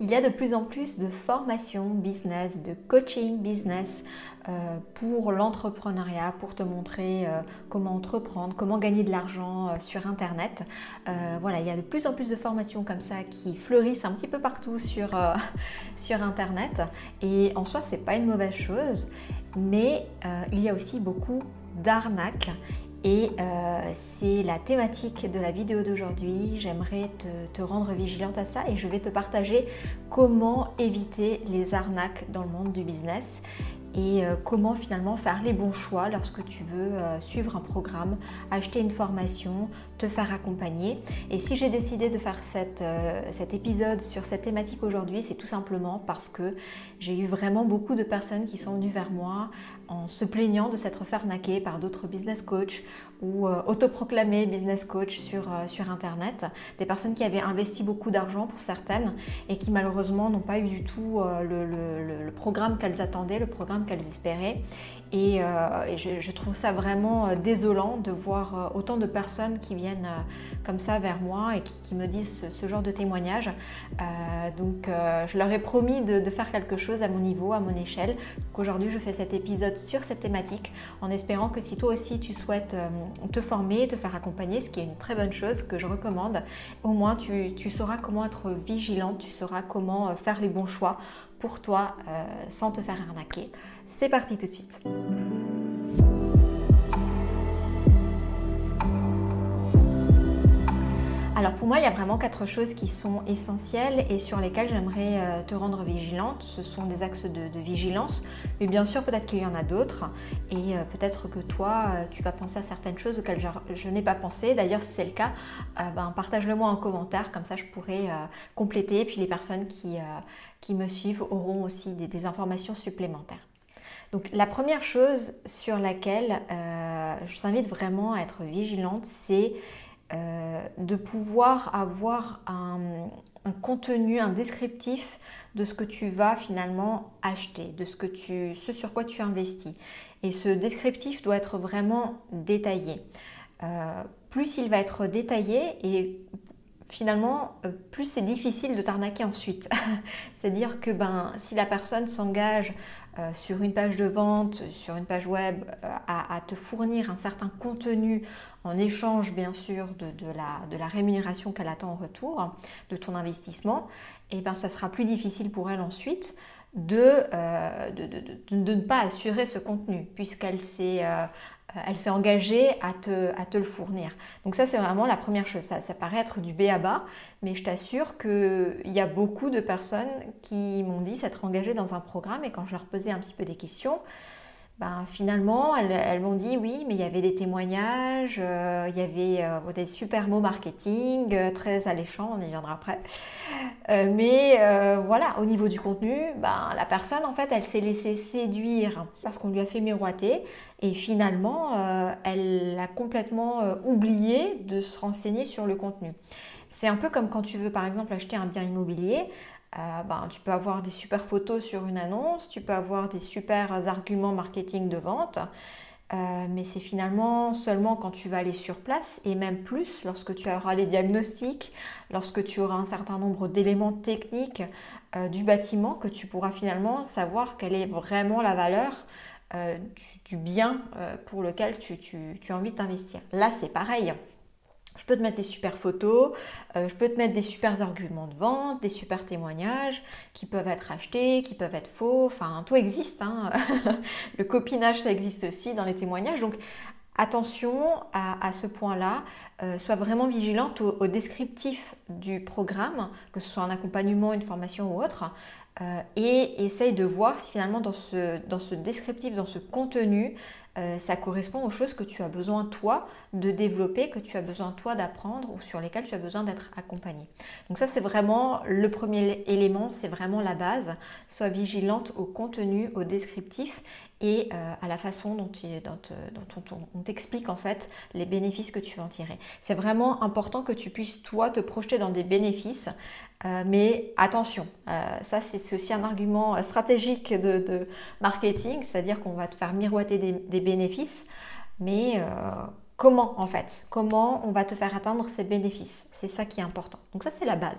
Il y a de plus en plus de formations business, de coaching business euh, pour l'entrepreneuriat, pour te montrer euh, comment entreprendre, comment gagner de l'argent euh, sur Internet. voilà, il y a de plus en plus de formations comme ça qui fleurissent un petit peu partout sur, Internet. Et en soi, c'est pas une mauvaise chose, mais il y a aussi beaucoup d'arnaques et euh, c'est la thématique de la vidéo d'aujourd'hui. J'aimerais te, rendre vigilante à ça et je vais te partager comment éviter les arnaques dans le monde du business et euh, comment finalement faire les bons choix lorsque tu veux euh, suivre un programme, acheter une formation, te faire accompagner. Et si j'ai décidé de faire euh, cet épisode sur cette thématique aujourd'hui, c'est tout simplement parce que j'ai eu vraiment beaucoup de personnes qui sont venues vers moi en se plaignant de s'être fait arnaquer par d'autres business coachs ou autoproclamés business coach sur, sur Internet. Des personnes qui avaient investi beaucoup d'argent pour certaines et qui malheureusement n'ont pas eu du tout le programme qu'elles attendaient, le programme qu'elles espéraient. Et, euh, je, trouve ça vraiment euh, désolant de voir euh, autant de personnes qui viennent comme ça vers moi et qui, me disent ce, genre de témoignages. donc je leur ai promis de, faire quelque chose à mon niveau, à mon échelle. Aujourd'hui je fais cet épisode sur cette thématique en espérant que si toi aussi tu souhaites te former, te faire accompagner, ce qui est une très bonne chose que je recommande, au moins tu, tu sauras comment être vigilante, tu sauras comment faire les bons choix pour toi sans te faire arnaquer. C'est parti tout de suite. Alors pour moi, il y a vraiment quatre choses qui sont essentielles et sur lesquelles j'aimerais euh, te rendre vigilante. Ce sont des axes de, vigilance, mais bien sûr peut-être qu'il y en a d'autres et euh, peut-être que toi, euh, tu vas penser à certaines choses auxquelles je, n'ai pas pensé. D'ailleurs, si c'est le cas, ben, partage-le moi en commentaire, comme ça je pourrais compléter. Et puis les personnes qui, qui me suivent auront aussi des informations supplémentaires. Donc la première chose sur laquelle je t'invite vraiment à être vigilante, c'est euh, de pouvoir avoir un, contenu, un descriptif de ce que tu vas finalement acheter, de ce, sur quoi tu investis. Et ce descriptif doit être vraiment détaillé. Euh, plus il va être détaillé et finalement, plus c'est difficile de t'arnaquer ensuite. C'est-à-dire que ben, si la personne s'engage euh, sur une page de vente, sur une page web, euh, à, te fournir un certain contenu en échange bien sûr de, la, rémunération qu'elle attend en retour de ton investissement, et eh ben ça sera plus difficile pour elle ensuite de, euh, ne pas assurer ce contenu puisqu'elle s'est elle s'est engagée à te, à te, le fournir. Donc ça, c'est vraiment la première chose. Ça, ça paraît être du B à bas, mais je t'assure qu'il y a beaucoup de personnes qui m'ont dit s'être engagées dans un programme et quand je leur posais un petit peu des questions, ben, finalement, elles, m'ont dit oui, mais il y avait des témoignages, euh, il y avait euh, des super mots marketing, euh, très alléchants, on y viendra après. mais voilà, au niveau du contenu, ben, la personne, en fait, elle s'est laissée séduire parce qu'on lui a fait miroiter et finalement, elle a complètement oublié de se renseigner sur le contenu. C'est un peu comme quand tu veux, par exemple, acheter un bien immobilier. Euh, ben, tu peux avoir des super photos sur une annonce, tu peux avoir des super arguments marketing de vente, euh, mais c'est finalement seulement quand tu vas aller sur place et même plus lorsque tu auras les diagnostics, lorsque tu auras un certain nombre d'éléments techniques euh, du bâtiment que tu pourras finalement savoir quelle est vraiment la valeur du, bien pour lequel tu, tu as envie d'investir. Là, c'est pareil. Je peux te mettre des super photos, euh, je peux te mettre des super arguments de vente, des super témoignages qui peuvent être achetés, qui peuvent être faux, enfin tout existe. Hein. Le copinage, ça existe aussi dans les témoignages. Donc attention à, ce point-là, euh, sois vraiment vigilante au, descriptif du programme, que ce soit un accompagnement, une formation ou autre, euh, et essaye de voir si finalement dans ce, dans ce descriptif, dans ce contenu, euh, ça correspond aux choses que tu as besoin toi de développer, que tu as besoin toi d'apprendre ou sur lesquelles tu as besoin d'être accompagné. Donc ça c'est vraiment le premier élément, c'est vraiment la base. Sois vigilante au contenu, au descriptif et euh, à la façon dont, on, t'explique en fait les bénéfices que tu vas en tirer. C'est vraiment important que tu puisses toi te projeter dans des bénéfices, euh, mais attention, euh, ça c'est aussi un argument stratégique de, marketing, c'est-à-dire qu'on va te faire miroiter des, bénéfices, mais comment en fait? Comment on va te faire atteindre ces bénéfices? C'est ça qui est important. Donc ça c'est la base.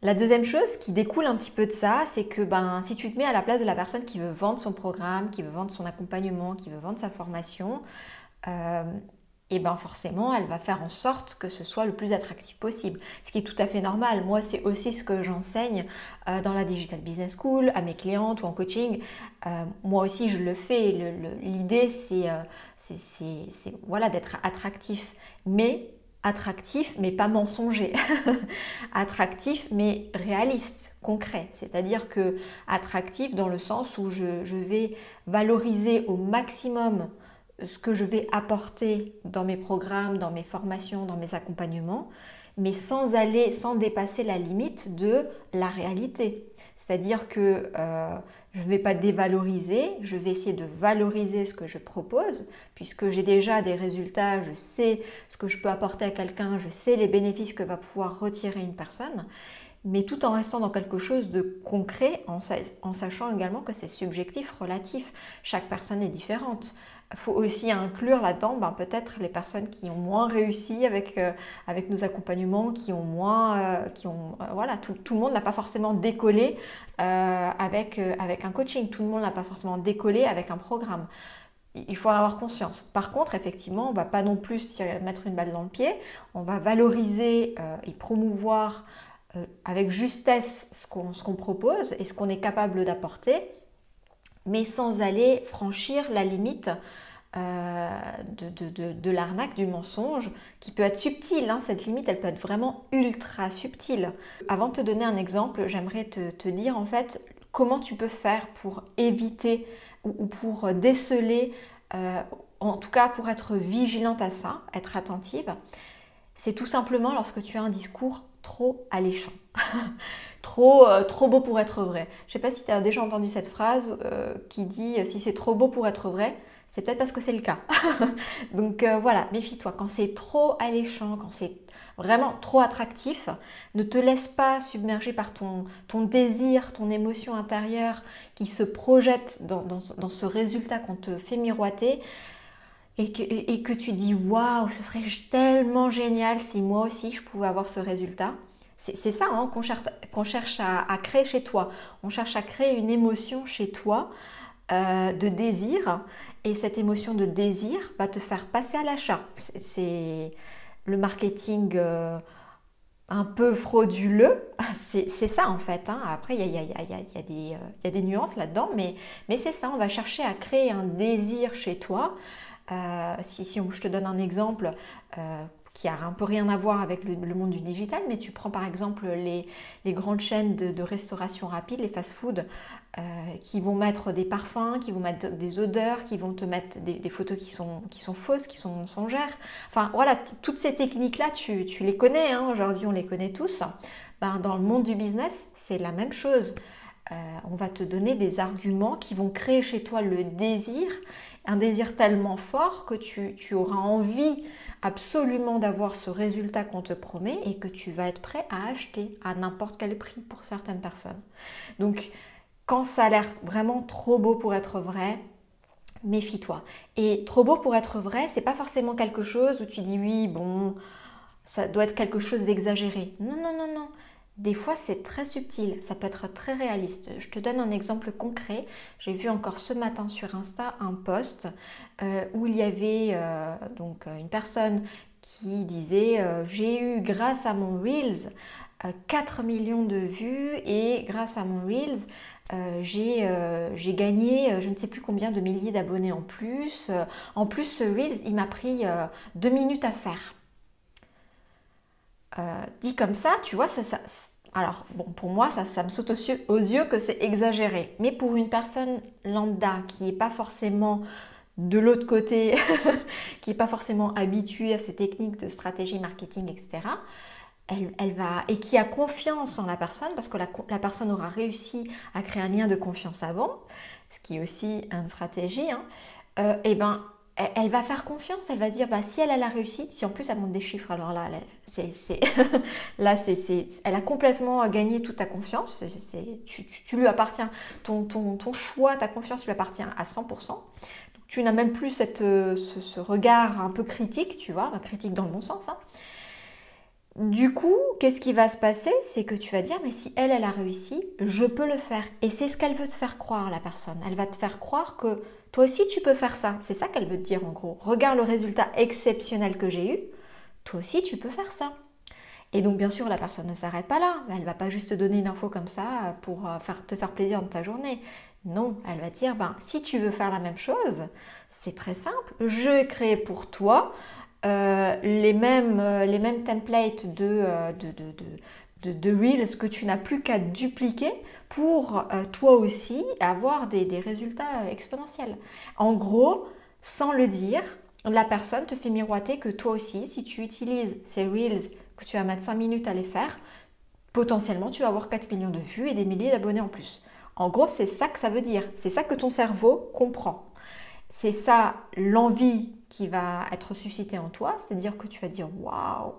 La deuxième chose qui découle un petit peu de ça, c'est que ben, si tu te mets à la place de la personne qui veut vendre son programme, qui veut vendre son accompagnement, qui veut vendre sa formation, euh, et ben forcément, elle va faire en sorte que ce soit le plus attractif possible. Ce qui est tout à fait normal. Moi, c'est aussi ce que j'enseigne euh, dans la Digital Business School, à mes clientes ou en coaching. Euh, moi aussi, je le fais. L'idée, c'est voilà, d'être attractif. Mais attractif, mais pas mensonger. attractif, mais réaliste, concret. C'est-à-dire que attractif dans le sens où je, vais valoriser au maximum ce que je vais apporter dans mes programmes, dans mes formations, dans mes accompagnements, mais sans aller, sans dépasser la limite de la réalité. C'est-à-dire que euh, je ne vais pas dévaloriser, je vais essayer de valoriser ce que je propose, puisque j'ai déjà des résultats, je sais ce que je peux apporter à quelqu'un, je sais les bénéfices que va pouvoir retirer une personne, mais tout en restant dans quelque chose de concret, en, sachant également que c'est subjectif, relatif. Chaque personne est différente. Il faut aussi inclure là-dedans ben, peut-être les personnes qui ont moins réussi avec, euh, avec nos accompagnements, qui ont moins... Euh, qui ont, euh, voilà, tout, le monde n'a pas forcément décollé avec, avec un coaching, tout le monde n'a pas forcément décollé avec un programme. Il faut en avoir conscience. Par contre, effectivement, on ne va pas non plus mettre une balle dans le pied, on va valoriser et promouvoir avec justesse ce qu'on propose et ce qu'on est capable d'apporter mais sans aller franchir la limite euh, de, l'arnaque, du mensonge, qui peut être subtile. Hein. cette limite, elle peut être vraiment ultra subtile. Avant de te donner un exemple, j'aimerais te, dire en fait comment tu peux faire pour éviter ou, pour déceler, euh, en tout cas pour être vigilante à ça, être attentive. C'est tout simplement lorsque tu as un discours trop alléchant. trop, euh, trop beau pour être vrai. Je ne sais pas si tu as déjà entendu cette phrase euh, qui dit euh, si c'est trop beau pour être vrai, c'est peut-être parce que c'est le cas. Donc voilà, méfie-toi. Quand c'est trop alléchant, quand c'est vraiment trop attractif, ne te laisse pas submerger par ton, désir, ton émotion intérieure qui se projette dans, ce résultat qu'on te fait miroiter. Et que, et tu dis waouh, ce serait tellement génial si moi aussi je pouvais avoir ce résultat. C'est ça hein, qu'on cherche, à, créer chez toi. On cherche à créer une émotion chez toi euh, de désir. Et cette émotion de désir va te faire passer à l'achat. C'est le marketing euh, un peu frauduleux. C'est ça en fait. Après, il y, a, des nuances là-dedans. Mais, c'est ça, on va chercher à créer un désir chez toi. Euh, si, je te donne un exemple, qui a un peu rien à voir avec le, monde du digital, mais tu prends par exemple les, grandes chaînes de, restauration rapide, les fast-food, euh, qui vont mettre des parfums, qui vont mettre des odeurs, qui vont te mettre des, photos qui sont, qui sont fausses, qui sont mensongères. Enfin voilà, toutes ces techniques-là, tu, les connais, hein. aujourd'hui on les connaît tous. Ben, dans le monde du business, c'est la même chose. Euh, on va te donner des arguments qui vont créer chez toi le désir, un désir tellement fort que tu, tu auras envie absolument d'avoir ce résultat qu'on te promet et que tu vas être prêt à acheter à n'importe quel prix pour certaines personnes. Donc, quand ça a l'air vraiment trop beau pour être vrai, méfie-toi. Et trop beau pour être vrai, c'est pas forcément quelque chose où tu dis oui, bon, ça doit être quelque chose d'exagéré. Non, non, non, non. Des fois, c'est très subtil, ça peut être très réaliste. Je te donne un exemple concret. J'ai vu encore ce matin sur Insta un post euh, où il y avait euh, donc une personne qui disait euh, j'ai eu grâce à mon Reels 4 millions de vues et grâce à mon Reels j'ai gagné je ne sais plus combien de milliers d'abonnés en plus. en plus ce Reels il m'a pris deux minutes à faire. Euh, dit comme ça, tu vois, ça, alors bon, pour moi, ça, me saute aux yeux, que c'est exagéré. Mais pour une personne lambda qui n'est pas forcément de l'autre côté, qui n'est pas forcément habituée à ces techniques de stratégie marketing, etc., elle, va et qui a confiance en la personne parce que la, personne aura réussi à créer un lien de confiance avant, ce qui est aussi une stratégie. Hein, euh, et ben elle va faire confiance, elle va se dire bah, si elle, a réussi, si en plus elle montre des chiffres, alors là, c'est, c'est, elle a complètement gagné toute ta confiance, tu, lui appartiens, ton, ton, ton, choix, ta confiance lui appartient à 100%. tu n'as même plus cette, ce, regard un peu critique, tu vois, critique dans le bon sens. Hein. du coup, qu'est-ce qui va se passer? C'est que tu vas dire, mais si elle, elle a réussi, je peux le faire. Et c'est ce qu'elle veut te faire croire, la personne. Elle va te faire croire que toi aussi, tu peux faire ça. C'est ça qu'elle veut te dire en gros. Regarde le résultat exceptionnel que j'ai eu. Toi aussi, tu peux faire ça. Et donc, bien sûr, la personne ne s'arrête pas là. Elle ne va pas juste te donner une info comme ça pour euh, te faire plaisir dans ta journée. Non, elle va dire, ben, si tu veux faire la même chose, c'est très simple. Je crée pour toi euh, les, mêmes, euh, les mêmes templates euh, de, de, de, Reels que tu n'as plus qu'à dupliquer pour toi aussi avoir des, des, résultats exponentiels? En gros, sans le dire, la personne te fait miroiter que toi aussi, si tu utilises ces Reels que tu vas mettre 5 minutes à les faire, potentiellement tu vas avoir 4 millions de vues et des milliers d'abonnés en plus. En gros, c'est ça que ça veut dire. C'est ça que ton cerveau comprend c'est ça l'envie qui va être suscitée en toi, c'est-à-dire que tu vas dire waouh,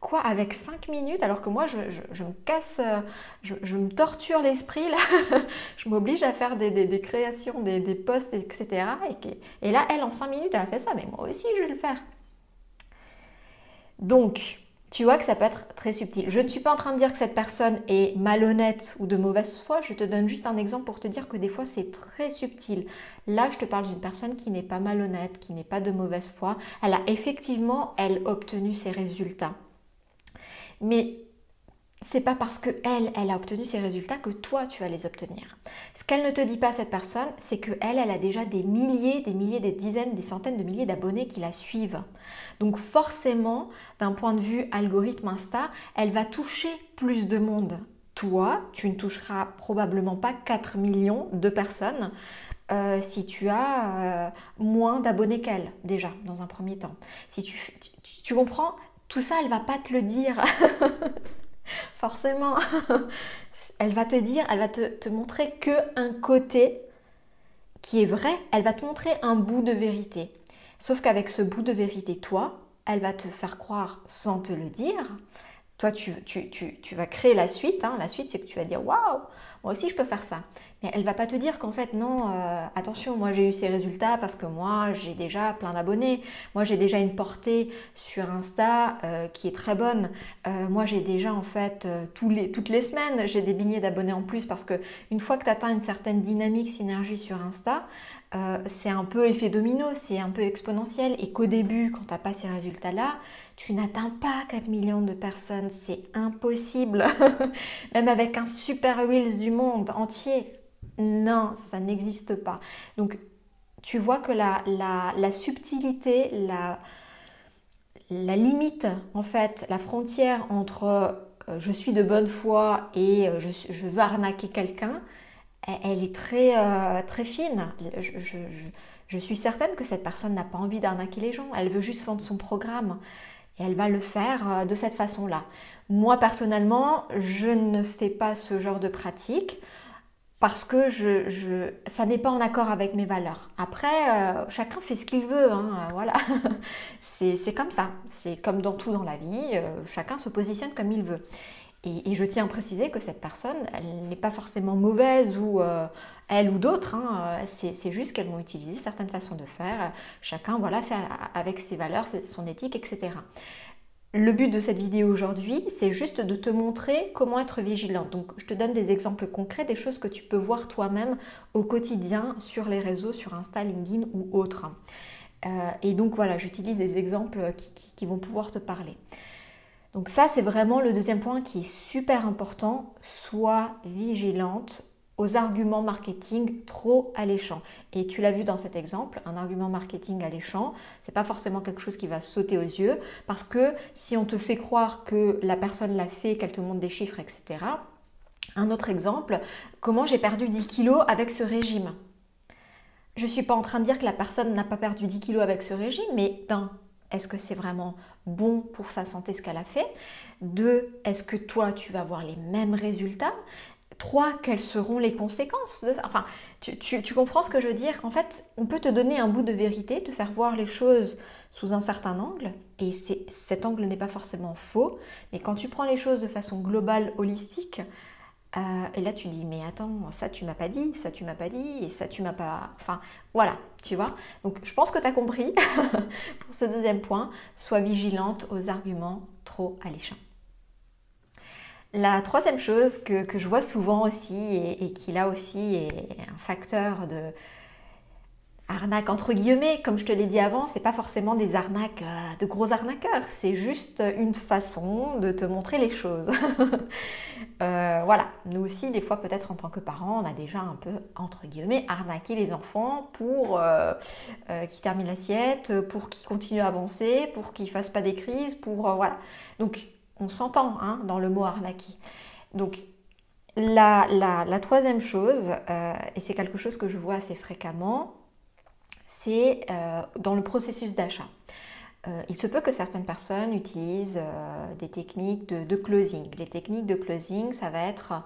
quoi avec 5 minutes alors que moi je, me casse, je, me torture l'esprit là, je m'oblige à faire des, créations, des, des, posts, etc. Et, et là elle en 5 minutes elle a fait ça, mais moi aussi je vais le faire. Donc tu vois que ça peut être très subtil. Je ne suis pas en train de dire que cette personne est malhonnête ou de mauvaise foi, je te donne juste un exemple pour te dire que des fois c'est très subtil. Là, je te parle d'une personne qui n'est pas malhonnête, qui n'est pas de mauvaise foi. Elle a effectivement, elle, obtenu ses résultats. Mais c'est pas parce que elle, elle a obtenu ses résultats que toi tu vas les obtenir. Ce qu'elle ne te dit pas cette personne, c'est que elle, elle a déjà des milliers, des milliers, des dizaines, des centaines de milliers d'abonnés qui la suivent. Donc forcément, d'un point de vue algorithme Insta, elle va toucher plus de monde. Toi, tu ne toucheras probablement pas 4 millions de personnes euh, si tu as euh, moins d'abonnés qu'elle déjà dans un premier temps. Si tu comprends, tout ça, elle va pas te le dire. forcément. elle va te dire, elle va te, montrer que un côté qui est vrai, elle va te montrer un bout de vérité. Sauf qu'avec ce bout de vérité, toi, elle va te faire croire sans te le dire. Toi, tu, tu, vas créer la suite. Hein. La suite, c'est que tu vas dire Waouh, moi aussi je peux faire ça. Elle va pas te dire qu'en fait non, euh, attention, moi j'ai eu ces résultats parce que moi j'ai déjà plein d'abonnés, moi j'ai déjà une portée sur Insta euh, qui est très bonne, euh, moi j'ai déjà en fait toutes les semaines j'ai des billets d'abonnés en plus parce que une fois que tu atteins une certaine dynamique, synergie sur Insta, c'est un peu effet domino, c'est un peu exponentiel. Et qu'au début quand tu n'as pas ces résultats-là, tu n'atteins pas 4 millions de personnes, c'est impossible. Même avec un super Reels du monde entier, non, ça n'existe pas. Donc, tu vois que la, subtilité, la, la, limite, en fait, la frontière entre euh, je suis de bonne foi et euh, je, veux arnaquer quelqu'un, elle, est très, euh, très fine. Je, je, suis certaine que cette personne n'a pas envie d'arnaquer les gens. Elle veut juste vendre son programme. Et elle va le faire de cette façon-là. Moi, personnellement, je ne fais pas ce genre de pratique parce que je, je ça n'est pas en accord avec mes valeurs. Après, euh, chacun fait ce qu'il veut, hein, euh, voilà. c'est comme ça. C'est comme dans tout dans la vie, euh, chacun se positionne comme il veut. Et, je tiens à préciser que cette personne, elle n'est pas forcément mauvaise ou elle ou d'autres. Hein, c'est juste qu'elles vont utiliser certaines façons de faire. Chacun, voilà, fait avec ses valeurs, son éthique, etc. Le but de cette vidéo aujourd'hui, c'est juste de te montrer comment être vigilant. Donc, je te donne des exemples concrets, des choses que tu peux voir toi-même au quotidien sur les réseaux, sur Insta, LinkedIn ou autres. Euh, et donc, voilà, j'utilise des exemples qui vont pouvoir te parler. Donc ça, c'est vraiment le deuxième point qui est super important. Sois vigilante arguments marketing trop alléchants. Et tu l'as vu dans cet exemple, un argument marketing alléchant, c'est pas forcément quelque chose qui va sauter aux yeux parce que si on te fait croire que la personne l'a fait, qu'elle te montre des chiffres, etc. Un autre exemple, comment j'ai perdu 10 kilos avec ce régime? Je suis pas en train de dire que la personne n'a pas perdu 10 kilos avec ce régime, mais d'un, est-ce que c'est vraiment bon pour sa santé ce qu'elle a fait? Deux, est-ce que toi tu vas avoir les mêmes résultats? Trois, quelles seront les conséquences de ça? Enfin, tu, comprends ce que je veux dire? En fait, on peut te donner un bout de vérité, te faire voir les choses sous un certain angle, et cet angle n'est pas forcément faux, mais quand tu prends les choses de façon globale, holistique, euh, et là tu dis mais attends, ça tu m'as pas dit, ça tu m'as pas dit, et ça tu m'as pas... Enfin voilà, tu vois? Donc je pense que tu as compris pour ce deuxième point, sois vigilante aux arguments trop alléchants. La troisième chose que, je vois souvent aussi et, qui là aussi est un facteur de arnaque entre guillemets, comme je te l'ai dit avant, c'est pas forcément des arnaques euh, de gros arnaqueurs, c'est juste une façon de te montrer les choses. Euh, voilà, nous aussi, des fois, peut-être en tant que parents, on a déjà un peu entre guillemets arnaqué les enfants pour euh, qu'ils terminent l'assiette, pour qu'ils continuent à avancer, pour qu'ils fassent pas des crises, pour voilà. Donc on s'entend hein, dans le mot arnaquer. Donc la, troisième chose, et c'est quelque chose que je vois assez fréquemment, c'est euh, dans le processus d'achat. Euh, il se peut que certaines personnes utilisent euh, des techniques de, closing. Les techniques de closing, ça va être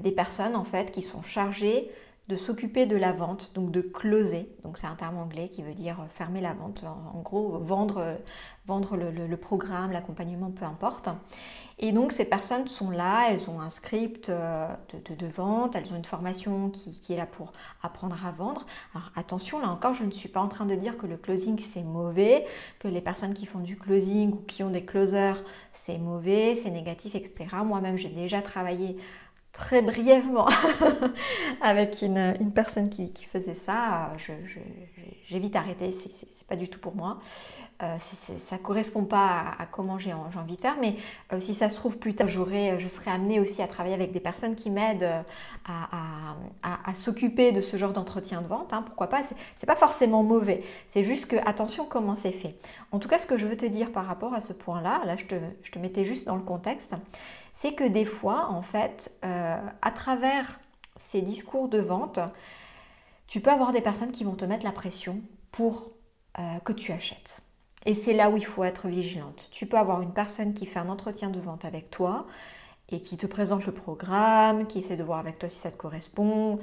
des personnes en fait qui sont chargées de s'occuper de la vente, donc de closer. Donc c'est un terme anglais qui veut dire fermer la vente. En, gros, vendre, vendre le programme, l'accompagnement, peu importe. Et donc ces personnes sont là, elles ont un script euh, de, vente, elles ont une formation qui, est là pour apprendre à vendre. Alors attention, là encore, je ne suis pas en train de dire que le closing c'est mauvais, que les personnes qui font du closing ou qui ont des closers c'est mauvais, c'est négatif, etc. Moi-même j'ai déjà travaillé très brièvement avec une, personne qui, faisait ça. J'ai vite arrêté, c'est pas du tout pour moi. Euh, ça ne correspond pas à, comment j'ai envie de faire, mais euh, si ça se trouve plus tard, je serai amenée aussi à travailler avec des personnes qui m'aident euh, à, s'occuper de ce genre d'entretien de vente. Hein, pourquoi pas C'est pas forcément mauvais, c'est juste que attention comment c'est fait. En tout cas, ce que je veux te dire par rapport à ce point-là, là, je, te, je te mettais juste dans le contexte, c'est que des fois, en fait, à travers ces discours de vente, tu peux avoir des personnes qui vont te mettre la pression pour que tu achètes. Et c'est là où il faut être vigilante. Tu peux avoir une personne qui fait un entretien de vente avec toi et qui te présente le programme, qui essaie de voir avec toi si ça te correspond,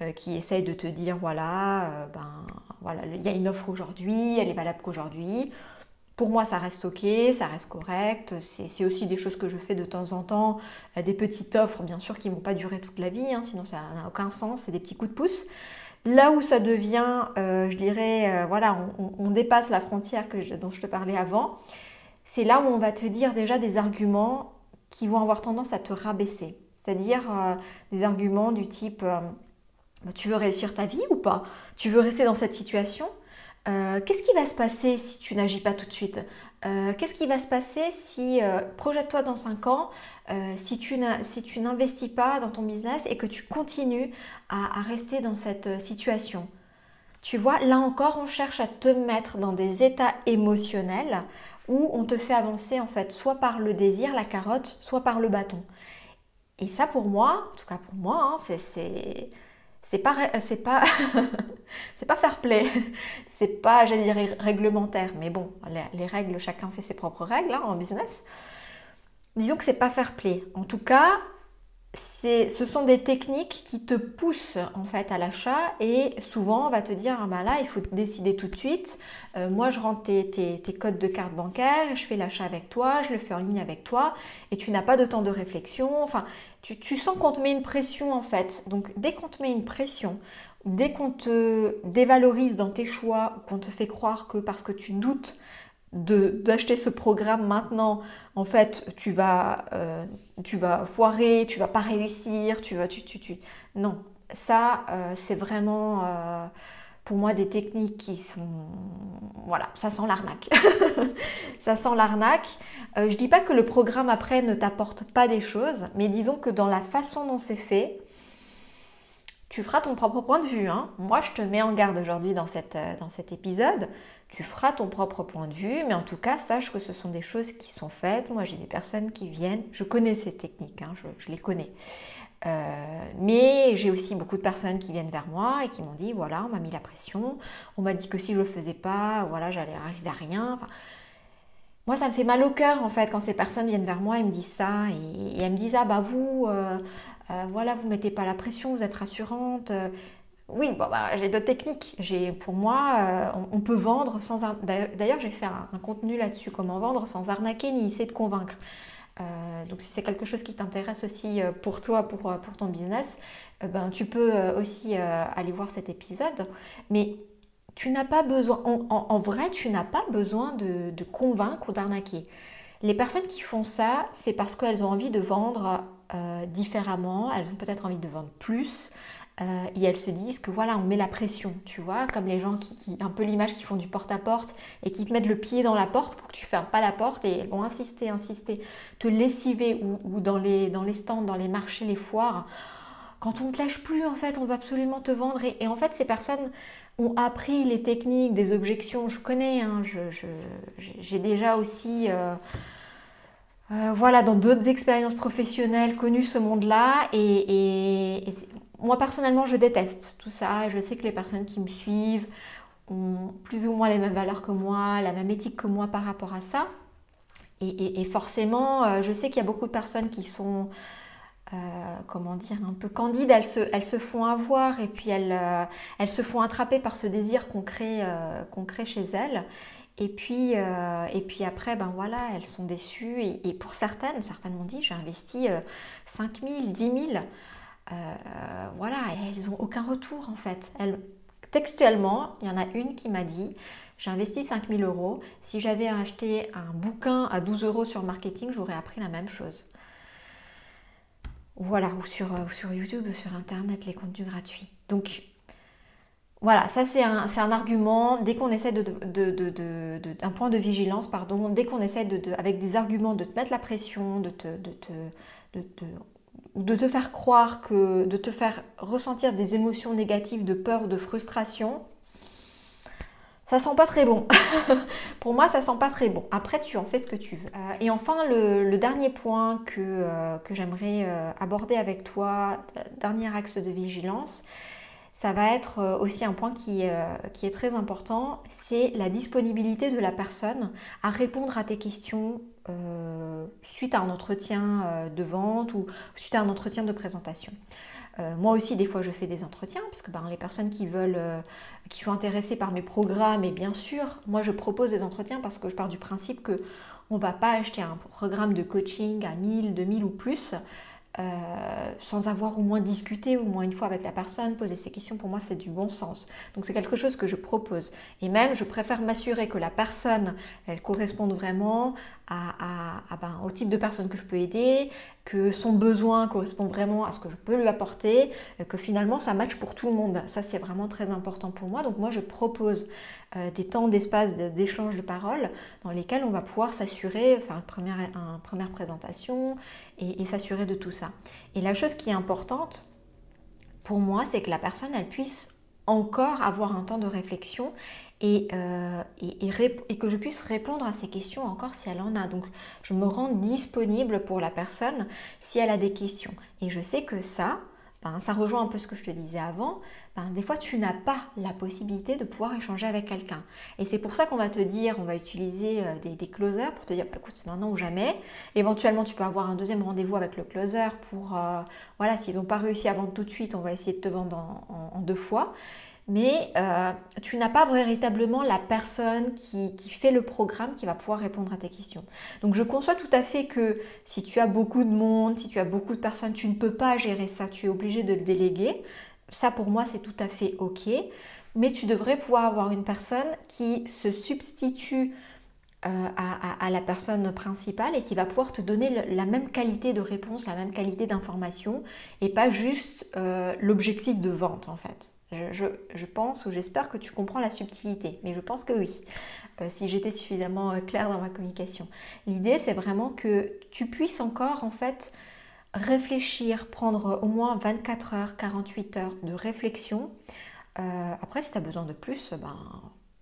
euh, qui essaye de te dire voilà, euh, ben voilà, il y a une offre aujourd'hui, elle est valable qu'aujourd'hui. Pour moi, ça reste ok, ça reste correct. C'est aussi des choses que je fais de temps en temps, euh, des petites offres, bien sûr, qui ne vont pas durer toute la vie, hein, sinon ça n'a aucun sens, c'est des petits coups de pouce. Là où ça devient, euh, je dirais, euh, voilà, on, dépasse la frontière dont je te parlais avant, c'est là où on va te dire déjà des arguments qui vont avoir tendance à te rabaisser. C'est-à-dire des arguments du type tu veux réussir ta vie ou pas? Tu veux rester dans cette situation? Qu'est-ce qui va se passer si tu n'agis pas tout de suite? Euh, qu'est-ce qui va se passer si, euh, projette-toi dans 5 ans, euh, si tu n'investis pas dans ton business et que tu continues à, rester dans cette situation? Tu vois, là encore, on cherche à te mettre dans des états émotionnels où on te fait avancer en fait soit par le désir, la carotte, soit par le bâton. Et ça pour moi, en tout cas pour moi, hein, c'est c'est pas c'est pas c'est pas fair play. C'est pas j'allais dire réglementaire. Mais bon les, règles chacun fait ses propres règles hein, en business. Disons que c'est pas fair play. En tout cas ce sont des techniques qui te poussent en fait à l'achat et souvent on va te dire ah ben là il faut décider tout de suite euh, moi je rentre tes, tes, codes de carte bancaire je fais l'achat avec toi je le fais en ligne avec toi et tu n'as pas de temps de réflexion. Enfin tu, sens qu'on te met une pression en fait. Donc dès qu'on te met une pression, dès qu'on te dévalorise dans tes choix, qu'on te fait croire que parce que tu doutes d'acheter ce programme maintenant, en fait, tu vas, euh, tu vas foirer, tu vas pas réussir, tu vas, tu, tu, tu... non, ça, euh, c'est vraiment euh, pour moi des techniques qui sont voilà ça sent l'arnaque. Ça sent l'arnaque. Euh, je dis pas que le programme après ne t'apporte pas des choses mais disons que dans la façon dont c'est fait tu feras ton propre point de vue hein. moi je te mets en garde aujourd'hui dans, euh, dans cet épisode. Tu feras ton propre point de vue mais en tout cas sache que ce sont des choses qui sont faites. Moi j'ai des personnes qui viennent. Je connais ces techniques hein, je les connais euh, mais j'ai aussi beaucoup de personnes qui viennent vers moi et qui m'ont dit voilà, on m'a mis la pression, on m'a dit que si je le faisais pas, voilà, j'allais arriver à rien. moi, ça me fait mal au cœur en fait quand ces personnes viennent vers moi et me disent ça et, elles me disent ah bah vous, euh, euh, voilà, vous mettez pas la pression, vous êtes rassurante. oui, bon, bah, j'ai d'autres techniques. Pour moi, on, peut vendre sans. D'ailleurs, j'ai fait un contenu là-dessus, comment vendre sans arnaquer ni essayer de convaincre. Euh, donc si c'est quelque chose qui t'intéresse aussi euh, pour toi, pour, euh, ton business, ben, tu peux aussi aller voir cet épisode. Mais tu n'as pas besoin, en, vrai, tu n'as pas besoin de, convaincre ou d'arnaquer. Les personnes qui font ça, c'est parce qu'elles ont envie de vendre différemment, elles ont peut-être envie de vendre plus, euh, et elles se disent que voilà, on met la pression, tu vois, comme les gens qui, un peu l'image qui font du porte-à-porte et qui te mettent le pied dans la porte pour que tu fermes pas la porte et elles vont insister, insister, te lessiver ou, dans, les, dans les stands, dans les marchés, les foires. Quand on ne te lâche plus, en fait, on va absolument te vendre. Et, en fait, ces personnes ont appris les techniques des objections. Je connais, hein, j'ai déjà aussi. Euh, euh, voilà, dans d'autres expériences professionnelles, connu ce monde-là. Et, moi, personnellement, je déteste tout ça. Je sais que les personnes qui me suivent ont plus ou moins les mêmes valeurs que moi, la même éthique que moi par rapport à ça. Et, forcément, euh, je sais qu'il y a beaucoup de personnes qui sont, euh, comment dire, un peu candides. Elles se, elles se font avoir et puis elles, elles se font attraper par ce désir qu'on crée, qu'on crée chez elles. Et puis, euh, et puis après, ben voilà, elles sont déçues. Et, pour certaines, certaines m'ont dit, j'ai investi 5 000, 10 000. Voilà, et elles n'ont aucun retour en fait. Elles, textuellement, il y en a une qui m'a dit, j'ai investi 5 000 euros. Si j'avais acheté un bouquin à 12 euros sur marketing, j'aurais appris la même chose. Voilà, ou sur, ou sur YouTube, ou sur Internet, les contenus gratuits. Donc, voilà, ça c'est un, un, argument, dès qu'on essaie de, de, un point de vigilance, pardon, dès qu'on essaie de, avec des arguments de te mettre la pression, de te, de te faire croire que, de te faire ressentir des émotions négatives, de peur, de frustration, ça sent pas très bon. Pour moi, ça sent pas très bon. Après, tu en fais ce que tu veux. Euh, et enfin, le, dernier point que, euh, j'aimerais euh, aborder avec toi, dernier axe de vigilance, ça va être euh, aussi un point euh, qui, est très important, c'est la disponibilité de la personne à répondre à tes questions euh, suite à un entretien de vente ou suite à un entretien de présentation. moi aussi, des fois, je fais des entretiens, parce que ben, les personnes qui veulent, qui sont intéressées par mes programmes, et bien sûr, moi, je propose des entretiens parce que je pars du principe que on ne va pas acheter un programme de coaching à 1000, 2000 ou plus euh, sans avoir au moins discuté au moins une fois avec la personne, poser ces questions, pour moi c'est du bon sens. Donc c'est quelque chose que je propose. Et même je préfère m'assurer que la personne, elle corresponde vraiment à, ben, au type de personne que je peux aider, que son besoin correspond vraiment à ce que je peux lui apporter, que finalement ça matche pour tout le monde. Ça c'est vraiment très important pour moi. Donc moi je propose euh, des temps d'espace d'échange de, paroles dans lesquels on va pouvoir s'assurer, faire une première, première présentation et, s'assurer de tout ça. Et la chose qui est importante pour moi, c'est que la personne, elle puisse encore avoir un temps de réflexion et, euh, et, que je puisse répondre à ces questions encore si elle en a. Donc je me rends disponible pour la personne si elle a des questions. Et je sais que ça, ben, ça rejoint un peu ce que je te disais avant, ben, des fois tu n'as pas la possibilité de pouvoir échanger avec quelqu'un. Et c'est pour ça qu'on va te dire, on va utiliser euh, des, closers pour te dire, bah, écoute, c'est maintenant ou jamais. Éventuellement, tu peux avoir un deuxième rendez-vous avec le closer pour, euh, voilà, s'ils n'ont pas réussi à vendre tout de suite, on va essayer de te vendre en deux fois mais euh, tu n'as pas véritablement la personne qui, fait le programme qui va pouvoir répondre à tes questions. Donc je conçois tout à fait que si tu as beaucoup de monde, si tu as beaucoup de personnes, tu ne peux pas gérer ça, tu es obligé de le déléguer. Ça pour moi c'est tout à fait ok, mais tu devrais pouvoir avoir une personne qui se substitue euh, à, la personne principale et qui va pouvoir te donner la même qualité de réponse, la même qualité d'information et pas juste euh, l'objectif de vente en fait. Je, pense ou j'espère que tu comprends la subtilité, mais je pense que oui, euh, si j'étais suffisamment euh, claire dans ma communication. L'idée, c'est vraiment que tu puisses encore, en fait, réfléchir, prendre au moins 24 heures, 48 heures de réflexion. Euh, après, si tu as besoin de plus, ben,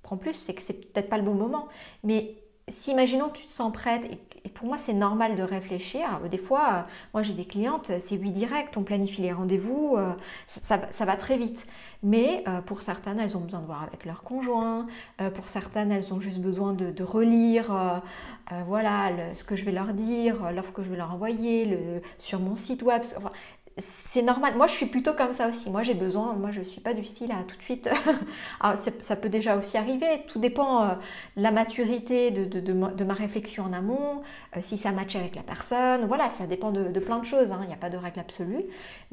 prends plus, c'est que c'est peut-être pas le bon moment. Mais si imaginons tu te sens prête, et, pour moi c'est normal de réfléchir, des fois, euh, moi j'ai des clientes, c'est oui direct, on planifie les rendez-vous, euh, ça, va très vite. Mais euh, pour certaines, elles ont besoin de voir avec leur conjoint, pour certaines, elles ont juste besoin de, relire voilà, ce que je vais leur dire, l'offre que je vais leur envoyer sur mon site web c'est normal. Moi, je suis plutôt comme ça aussi. Moi, j'ai besoin. Moi, je ne suis pas du style à tout de suite. Alors, ça peut déjà aussi arriver. Tout dépend euh, la maturité de, ma réflexion en amont, euh, si ça matche avec la personne. Voilà, ça dépend de, plein de choses. Hein. Il n'y a pas de règle absolue.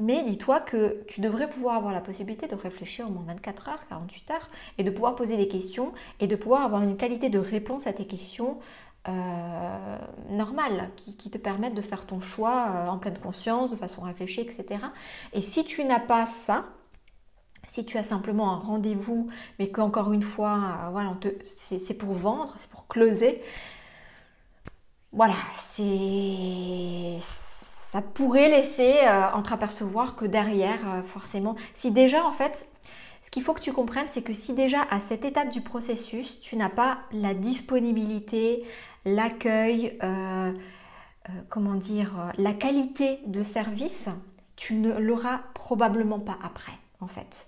Mais dis-toi que tu devrais pouvoir avoir la possibilité de réfléchir au moins 24 heures, 48 heures, et de pouvoir poser des questions et de pouvoir avoir une qualité de réponse à tes questions normales qui, te permettent de faire ton choix en pleine conscience, de façon réfléchie, etc. Et si tu n'as pas ça, si tu as simplement un rendez-vous, mais qu'encore une fois, euh, voilà, c'est pour vendre, c'est pour closer, voilà, c'est ça pourrait laisser euh, entreapercevoir que derrière, euh, forcément, si déjà en fait, ce qu'il faut que tu comprennes, c'est que si déjà à cette étape du processus, tu n'as pas la disponibilité, l'accueil, comment dire, la qualité de service, tu ne l'auras probablement pas après, en fait.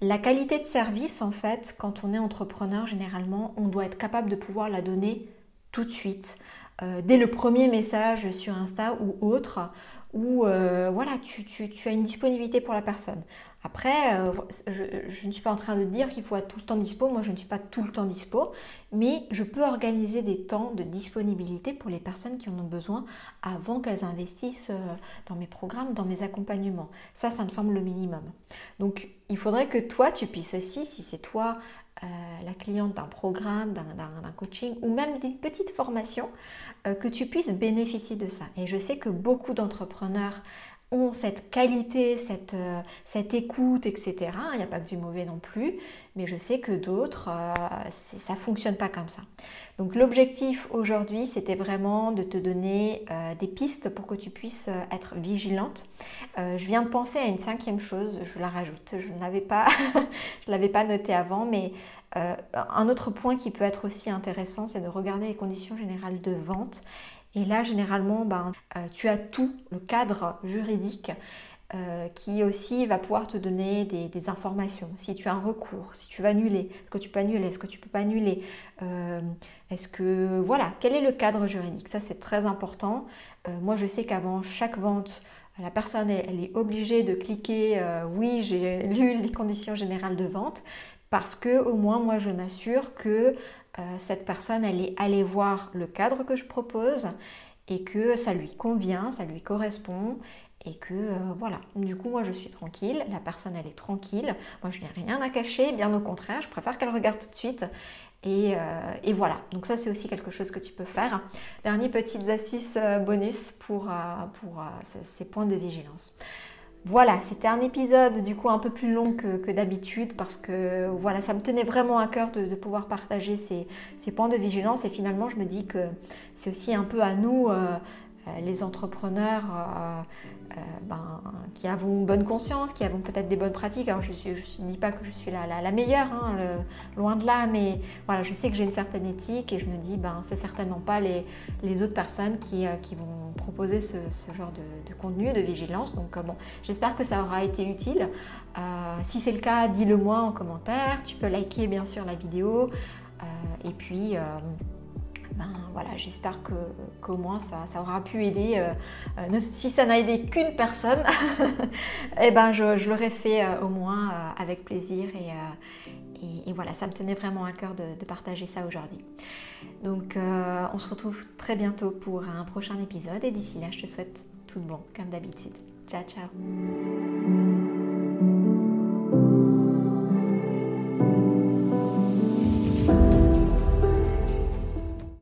La qualité de service, en fait, quand on est entrepreneur, généralement, on doit être capable de pouvoir la donner tout de suite, euh, dès le premier message sur Insta ou autre, où euh, voilà, tu, as une disponibilité pour la personne. Après, euh, je, ne suis pas en train de dire qu'il faut être tout le temps dispo, moi je ne suis pas tout le temps dispo, mais je peux organiser des temps de disponibilité pour les personnes qui en ont besoin avant qu'elles investissent euh, dans mes programmes, dans mes accompagnements. Ça, ça me semble le minimum. Donc, il faudrait que toi, tu puisses aussi, si c'est toi euh, la cliente d'un programme, d'un coaching ou même d'une petite formation, que tu puisses bénéficier de ça. Et je sais que beaucoup d'entrepreneurs ont cette qualité, cette, euh, écoute, etc. Il n'y a pas que du mauvais non plus, mais je sais que d'autres, euh, ça ne fonctionne pas comme ça. Donc l'objectif aujourd'hui, c'était vraiment de te donner euh, des pistes pour que tu puisses être vigilante. je viens de penser à une cinquième chose, je la rajoute, je ne l'avais pas, pas noté avant, mais un autre point qui peut être aussi intéressant, c'est de regarder les conditions générales de vente et là, généralement, ben, euh, tu as tout, le cadre juridique euh, qui aussi va pouvoir te donner des, informations. Si tu as un recours, si tu vas annuler, est-ce que tu peux annuler, est-ce que tu peux pas annuler, euh, est-ce que voilà, quel est le cadre juridique? Ça c'est très important. moi je sais qu'avant chaque vente, la personne elle est obligée de cliquer oui j'ai lu les conditions générales de vente parce que au moins moi je m'assure que euh, cette personne, elle est allée voir le cadre que je propose et que ça lui convient, ça lui correspond et que euh, voilà, du coup moi je suis tranquille, la personne elle est tranquille, moi je n'ai rien à cacher, bien au contraire, je préfère qu'elle regarde tout de suite et, euh, voilà, donc ça c'est aussi quelque chose que tu peux faire. Dernier petite astuce bonus pour ces points de vigilance. Voilà, c'était un épisode du coup un peu plus long que, d'habitude parce que voilà, ça me tenait vraiment à cœur de, pouvoir partager ces, points de vigilance et finalement je me dis que c'est aussi un peu à nous, euh, euh, les entrepreneurs, euh, euh, ben, qui avons bonne conscience, qui avons peut-être des bonnes pratiques. Alors je ne dis pas que je suis la, meilleure, hein, loin de là, mais voilà, je sais que j'ai une certaine éthique et je me dis, ben, c'est certainement pas les, autres personnes qui, euh, qui, vont proposer ce, genre de, contenu, de vigilance. Donc euh, bon, j'espère que ça aura été utile. si c'est le cas, dis-le moi en commentaire. Tu peux liker bien sûr la vidéo. et puis ben, voilà, j'espère qu'au moins ça, aura pu aider. Euh, euh, si ça n'a aidé qu'une personne, eh ben je, l'aurais fait euh, au moins avec plaisir et, voilà, ça me tenait vraiment à cœur de, partager ça aujourd'hui. Donc on se retrouve très bientôt pour un prochain épisode et d'ici là je te souhaite tout bon comme d'habitude. Ciao ciao